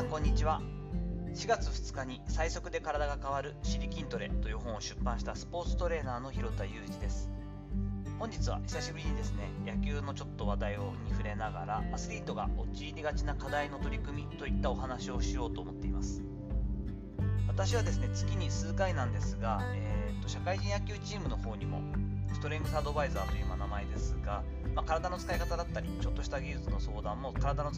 さんこんにちは。4月2日に最速で体が変わる「シリ筋トレ」という本を出版したスポーツトレーナーの広田裕二です。本日は久しぶりにですね野球のちょっと話題をに触れながらアスリートが陥りがちな課題の取り組みといったお話をしようと思っています。私はですね月に数回なんですが、えーと、社会人野球チームの方にもストレングスアドバイザーという名前ですが、まあ、体の使い方だったりちょっとした技術の相談も体の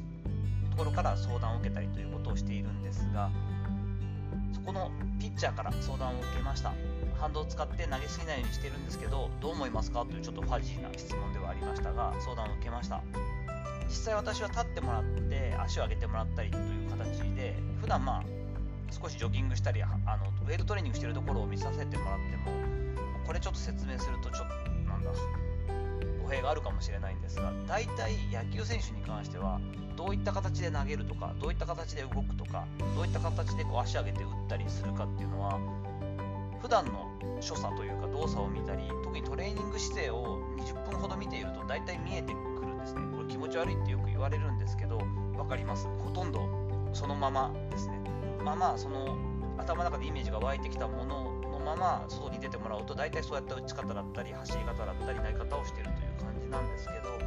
ところから相談を受けたりということをしているんですがそこのピッチャーから相談を受けました。反動を使って投げすぎないようにしてるんですけどどう思いますか？というちょっとファジーな質問ではありましたが相談を受けました。実際私は立ってもらって足を上げてもらったりという形で普段まあ少しジョギングしたりあのウェイトトレーニングしてるところを見させてもらってもこれちょっと説明するとちょっとなんだ弊があるかもしれないんですが大体野球選手に関してはどういった形で投げるとかどういった形で動くとかどういった形でこう足上げて打ったりするかっていうのは普段の所作というか動作を見たり特にトレーニング姿勢を20分ほど見ていると大体見えてくるんですね。これ気持ち悪いってよく言われるんですけど分かります。ほとんどそのままですね。まあまあその頭の中でイメージが湧いてきたもののまま外に出てもらうと大体そうやった打ち方だったり走り方だったり投げ方をしているという感じなんですけど、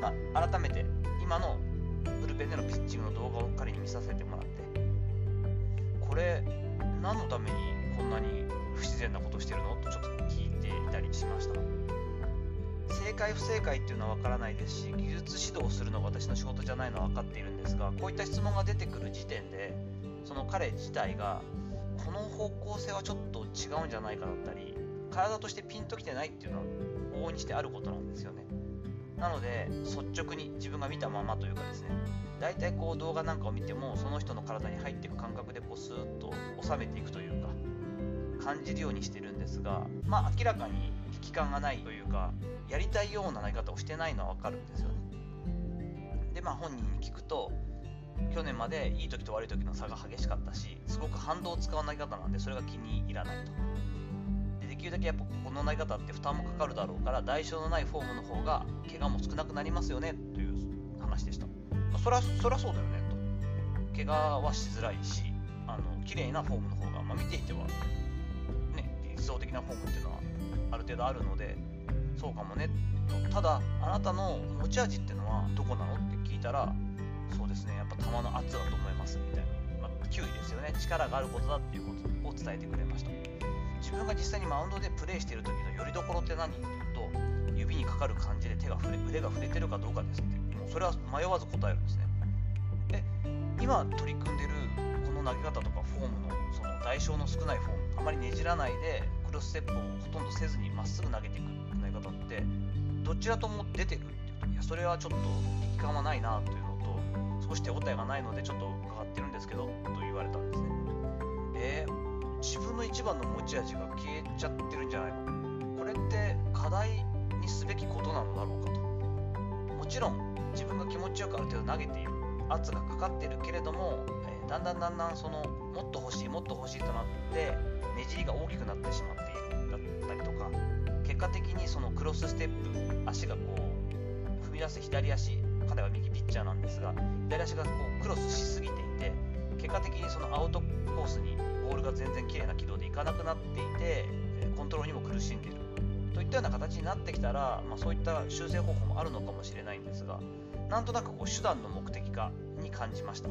まあ、改めて今のブルペンでのピッチングの動画を彼に見させてもらってこれ何のためにこんなに不自然なことしてるの？とちょっと聞いていたりしました。正解不正解っていうのは分からないですし技術指導をするのが私の仕事じゃないのは分かっているんですがこういった質問が出てくる時点でその彼自体がこの方向性はちょっと違うんじゃないかだったり体としてピンときてないっていうのは往々にしてあることなんですよね。なので率直に自分が見たままというかですね。大体こう動画なんかを見てもその人の体に入っていく感覚でこうスーッと収めていくというか感じるようにしてるんですがまあ明らかに危機感がないというかやりたいような投げ方をしてないのは分かるんですよね。でまあ本人に聞くと去年までいい時と悪い時の差が激しかったしすごく反動を使う投げ方なんでそれが気に入らないと。できるだけやっぱこの投げ方って負担もかかるだろうから代償のないフォームの方が怪我も少なくなりますよねという話でした、まあ、そりゃそりゃそうだよねと。怪我はしづらいしあの綺麗なフォームの方が、まあ、見ていてはね理想的なフォームっていうのはある程度あるのでそうかもねと。ただあなたの持ち味っていうのはどこなのって聞いたらそうですねやっぱ球の圧だと思いますみたいな、まあ、球威ですよね。力があることだっていうことを伝えてくれました。自分が実際にマウンドでプレーしている時のよりどころって何っていうと指にかかる感じで手が触れ腕が触れてるかどうかですってもうそれは迷わず答えるんですね。で今取り組んでるこの投げ方とかフォームのその代償の少ないフォームあまりねじらないでクロスステップをほとんどせずにまっすぐ投げていく投げ方ってどちらとも出てるっていうといやそれはちょっと力感はないなというのと少し手応えがないのでちょっと伺ってるんですけどと言われたんですね。えー番の持ち味が消えちゃってるんじゃないか。これって課題にすべきことなのだろうかと。もちろん自分が気持ちよくある程度投げている圧がかかってるけれども、えー、だんだんだんだんそのもっと欲しいもっと欲しいとなってねじりが大きくなってしまっているだったりとか結果的にそのクロスステップ足がこう踏み出す左足彼は右ピッチャーなんですが左足がこうクロスしすぎて結果的にそのアウトコースにボールが全然綺麗な軌道でいかなくなっていてコントロールにも苦しんでいるといったような形になってきたら、まあ、そういった修正方法もあるのかもしれないんですがなんとなくこう手段の目的化に感じました。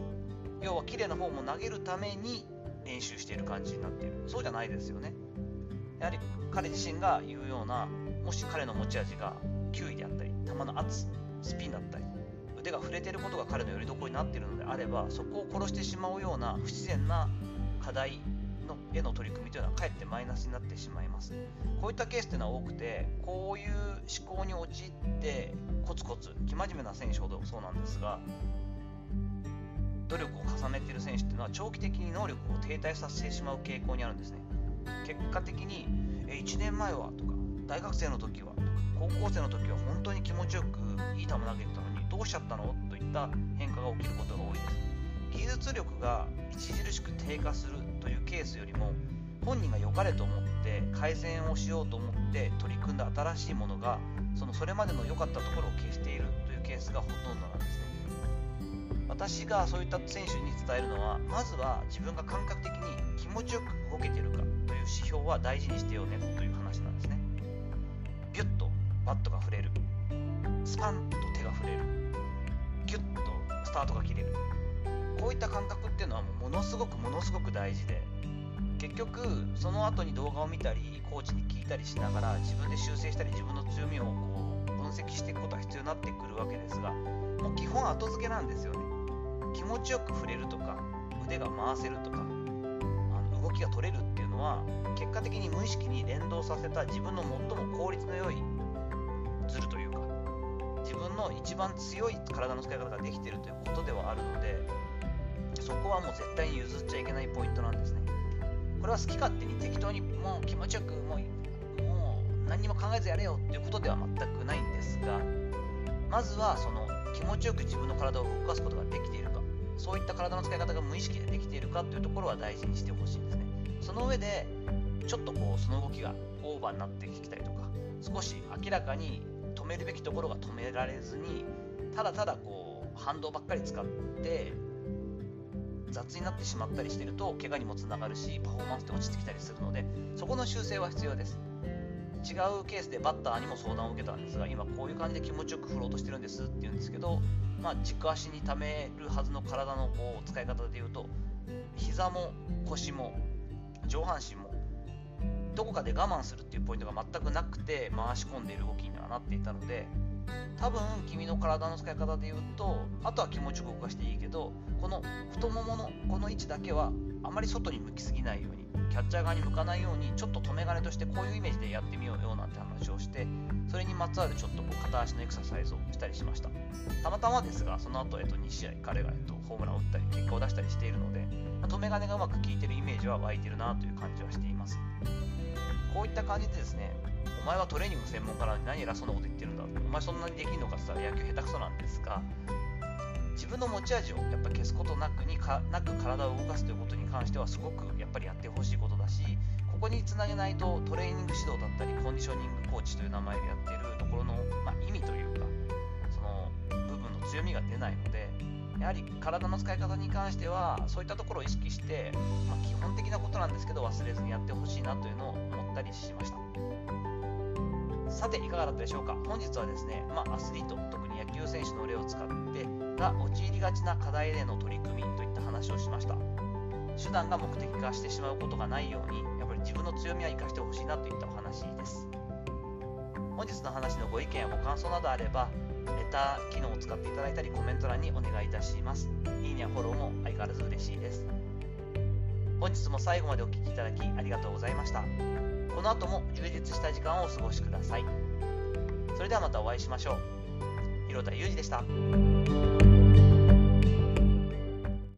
要は綺麗なフォームを投げるために練習している感じになっている。そうじゃないですよね。やはり彼自身が言うようなもし彼の持ち味が球威であったり球の圧スピンだったり腕が触れてることが彼のよりどころになっているのであればそこを殺してしまうような不自然な課題のへの取り組みというのはかえってマイナスになってしまいます。こういったケースというのは多くてこういう思考に陥ってコツコツ生真面目な選手ほどそうなんですが努力を重ねている選手っていうのは長期的に能力を停滞させてしまう傾向にあるんですね。結果的にえ1年前はとか大学生の時はとか高校生の時は本当に気持ちよくいい球投げてたのにどうしちゃったのといった変化が起きることが多いです技術力が著しく低下するというケースよりも本人が良かれと思って改善をしようと思って取り組んだ新しいものがそのそれまでの良かったところを消しているというケースがほとんどなんですね。私がそういった選手に伝えるのはまずは自分が感覚的に気持ちよく動けてるかという指標は大事にしてよねという話なんですね。ビュッとバットが振れる。スパンとが振れる。ギュッとスタートが切れる。こういった感覚っていうのはもうものすごくものすごく大事で結局その後に動画を見たりコーチに聞いたりしながら自分で修正したり自分の強みをこう分析していくことが必要になってくるわけですがもう基本後付けなんですよね。気持ちよく触れるとか腕が回せるとかあの動きが取れるっていうのは結果的に無意識に連動させた自分の最も効率の良いズルという分の一番強い体の使い方ができているということではあるのでそこはもう絶対に譲っちゃいけないポイントなんですね。これは好き勝手に適当にもう気持ちよくもうもう何にも考えずやれよっていうことでは全くないんですがまずはその気持ちよく自分の体を動かすことができているかそういった体の使い方が無意識でできているかというところは大事にしてほしいんですね。その上でちょっとこうその動きがオーバーになってきたりとか少し明らかに止めるべきところが止められずにただただこう反動ばっかり使って雑になってしまったりしてると怪我にもつながるしパフォーマンスって落ちてきたりするのでそこの修正は必要です。違うケースでバッターにも相談を受けたんですが今こういう感じで気持ちよく振ろうとしてるんですって言うんですけど、まあ、軸足に溜めるはずの体のこう使い方で言うと膝も腰も上半身もどこかで我慢するっていうポイントが全くなくて回し込んでいる動きにはなっていたので多分君の体の使い方で言うとあとは気持ちよく動かしていいけどこの太もものこの位置だけはあまり外に向きすぎないようにキャッチャー側に向かないようにちょっと止め金としてこういうイメージでやってみようよなんて話をしてそれにまつわるちょっとこう片足のエクササイズをしたりしました。たまたまですがその後、えっと、2試合彼が、えっと、ホームランを打ったり結果を出したりしているので、まあ、止め金がうまく効いてるイメージは湧いてるなという感じはしています。こういった感じでですねお前はトレーニング専門家なのに何偉そうなこと言ってるんだ。お前そんなにできるのかって言ったら野球下手くそなんですが自分の持ち味をやっぱ消すことなくにかなく体を動かすということに関してはすごくやっぱりやってほしいことだしここにつなげないとトレーニング指導だったりコンディショニングコーチという名前でやっているところの、まあ、意味というかその部分の強みが出ないのでやはり体の使い方に関してはそういったところを意識して、まあ、基本的なことなんですけど忘れずにやってほしいなというのを思ったりしました。さていかがだったでしょうか？本日はですね、まあ、アスリート特に野球選手の例を使ってが陥りがちな課題での取り組みといった話をしました。手段が目的化してしまうことがないようにやっぱり自分の強みは生かしてほしいなといったお話です。本日の話のご意見やご感想などあればレター機能を使っていただいたりコメント欄にお願いいたします。いいねやフォローも相変わらず嬉しいです。本日も最後までお聴きいただきありがとうございました。この後も充実した時間をお過ごしください。それではまたお会いしましょう。広田裕二でした。